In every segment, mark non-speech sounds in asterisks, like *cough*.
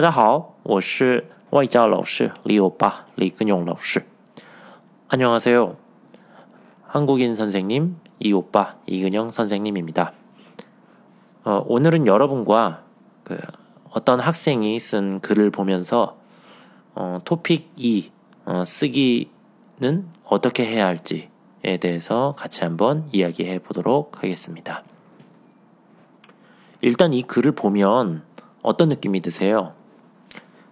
大家好，我是外教老师李欧巴李根勇 老师。 안녕하세요. 한국인 선생님 이오빠 이근영 선생님입니다. 어, 오늘은 여러분과 그 어떤 학생이 쓴 글을 보면서 어, 토픽 2 어, 쓰기는 어떻게 해야 할지에 대해서 같이 한번 이야기해 보도록 하겠습니다. 일단 이 글을 보면 어떤 느낌이 드세요?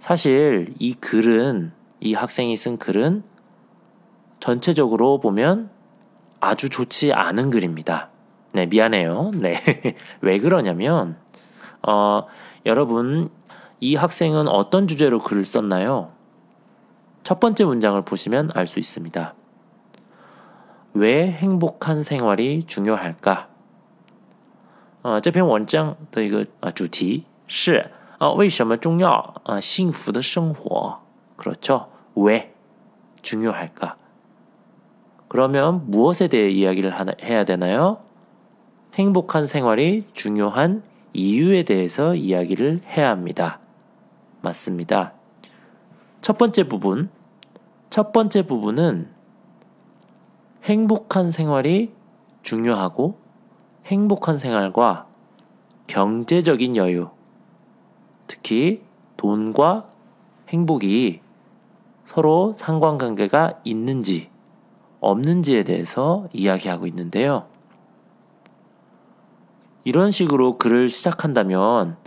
사실 이 글은 이 학생이 쓴 글은 전체적으로 보면 아주 좋지 않은 글입니다. 네, 미안해요. 네. *laughs* 왜 그러냐면, 어, 여러분, 이 학생은 어떤 주제로 글을 썼나요? 첫 번째 문장을 보시면 알 수 있습니다. 왜 행복한 생활이 중요할까? 呃这篇文章的一个啊主题是 啊为什么重要啊幸福的生活 그렇죠? 왜 중요할까? 그러면 무엇에 대해 이야기를 해야 되나요? 행복한 생활이 중요한 이유에 대해서 이야기를 해야 합니다. 맞습니다. 첫 번째 부분. 첫 번째 부분은 행복한 생활이 중요하고 행복한 생활과 경제적인 여유, 특히 돈과 행복이 서로 상관관계가 있는지 없는지에 대해서 이야기하고 있는데요. 이런 식으로 글을 시작한다면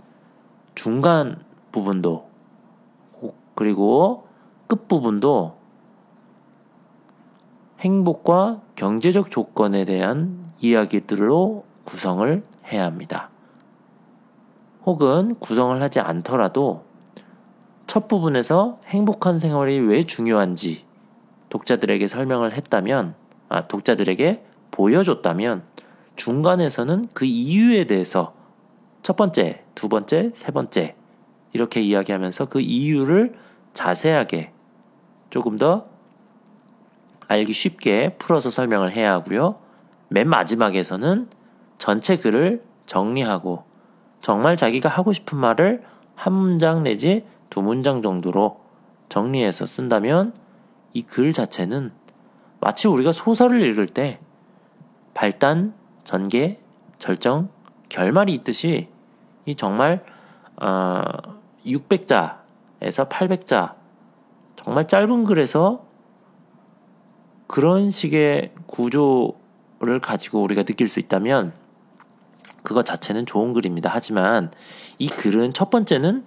중간 부분도 그리고 끝 부분도 행복과 경제적 조건에 대한 이야기들로 구성을 해야 합니다. 혹은 구성을 하지 않더라도 첫 부분에서 행복한 생활이 왜 중요한지 독자들에게 설명을 했다면, 아, 독자들에게 보여줬다면, 중간에서는 그 이유에 대해서 첫 번째, 두 번째, 세 번째, 이렇게 이야기하면서 그 이유를 자세하게 조금 더 알기 쉽게 풀어서 설명을 해야 하고요. 맨 마지막에서는 전체 글을 정리하고 정말 자기가 하고 싶은 말을 한 문장 내지 두 문장 정도로 정리해서 쓴다면 이 글 자체는 마치 우리가 소설을 읽을 때 발단, 전개, 절정, 결말이 있듯이 이 정말 어, 600자에서 800자 정말 짧은 글에서 그런 식의 구조를 가지고 우리가 느낄 수 있다면 그것 자체는 좋은 글입니다. 하지만 이 글은 첫 번째는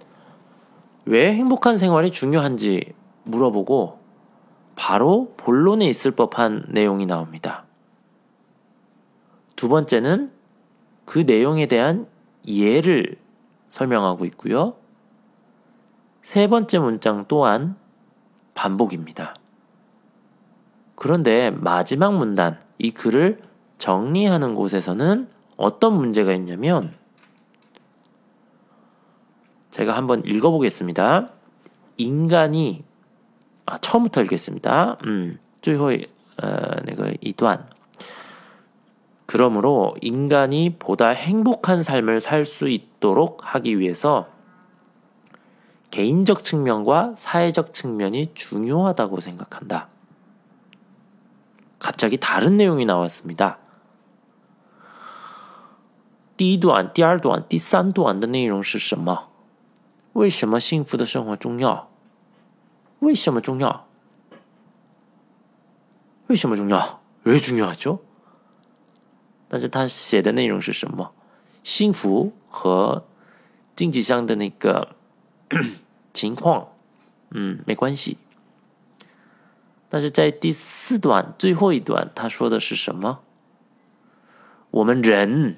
왜 행복한 생활이 중요한지 물어보고 바로 본론에 있을 법한 내용이 나옵니다. 두 번째는 그 내용에 대한 예를 설명하고 있고요. 세 번째 문장 또한 반복입니다. 그런데 마지막 문단, 이 글을 정리하는 곳에서는 어떤 문제가 있냐면, 제가 한번 읽어보겠습니다. 인간이, 아, 처음부터 읽겠습니다. 음, 最后,呃,那个一段. 그러므로 인간이 보다 행복한 삶을 살 수 있도록 하기 위해서 개인적 측면과 사회적 측면이 중요하다고 생각한다. 갑자기 다른 내용이 나왔습니다. 第一段第二段第三段的内容是什么？为什么幸福的生活重要？为什么重要？为什么重要？为什么重要？就但是他写的内容是什么？幸福和经济上的那个 *coughs* 情况嗯没关系。但是在第四段最后一段他说的是什么？我们人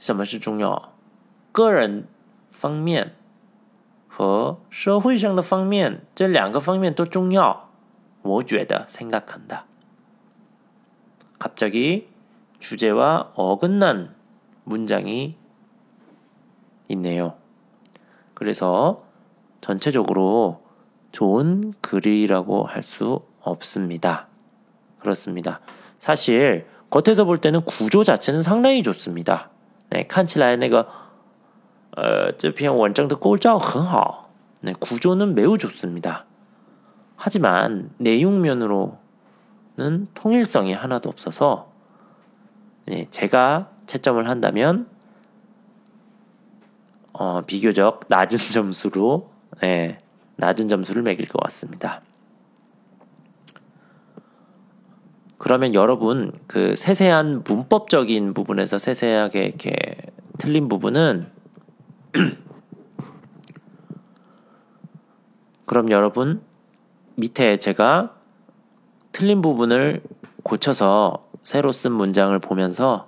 什么是重要个人方面和社会上的方面这两个方面都重要我觉得 생각한다. 갑자기 주제와 어긋난 문장이 있네요. 그래서 전체적으로 좋은 글이라고 할 수 없습니다. 그렇습니다. 사실 겉에서 볼 때는 구조 자체는 상당히 좋습니다. 네, 看起来那个呃这篇文章的构造很好. 네, 구조는 매우 좋습니다. 하지만 내용면으로는 통일성이 하나도 없어서 네, 제가 채점을 한다면 어, 비교적 낮은 점수로 네, 낮은 점수를 매길 것 같습니다. 그러면 여러분 그 세세한 문법적인 부분에서 세세하게 이렇게 틀린 부분은 *clears throat* 그럼 여러분 밑에 제가 틀린 부분을 고쳐서 새로 쓴 문장을 보면서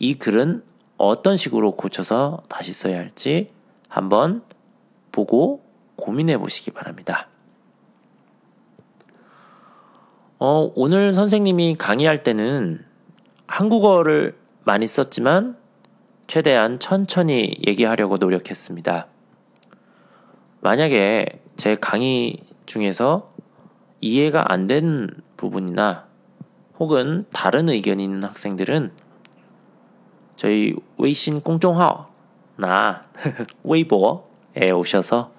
이 글은 어떤 식으로 고쳐서 다시 써야 할지 한번 보고 고민해 보시기 바랍니다. 어, 오늘 선생님이 강의할 때는 한국어를 많이 썼지만 최대한 천천히 얘기하려고 노력했습니다. 만약에 제 강의 중에서 이해가 안 된 부분이나 혹은 다른 의견이 있는 학생들은 저희 웨이신 공众号나 *laughs* 웨이보에 오셔서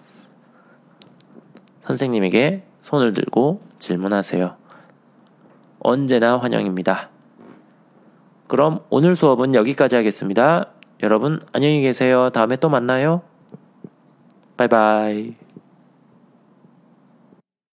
선생님에게 손을 들고 질문하세요. 언제나 환영입니다. 그럼 오늘 수업은 여기까지 하겠습니다. 여러분 안녕히 계세요. 다음에 또 만나요. 바이바이.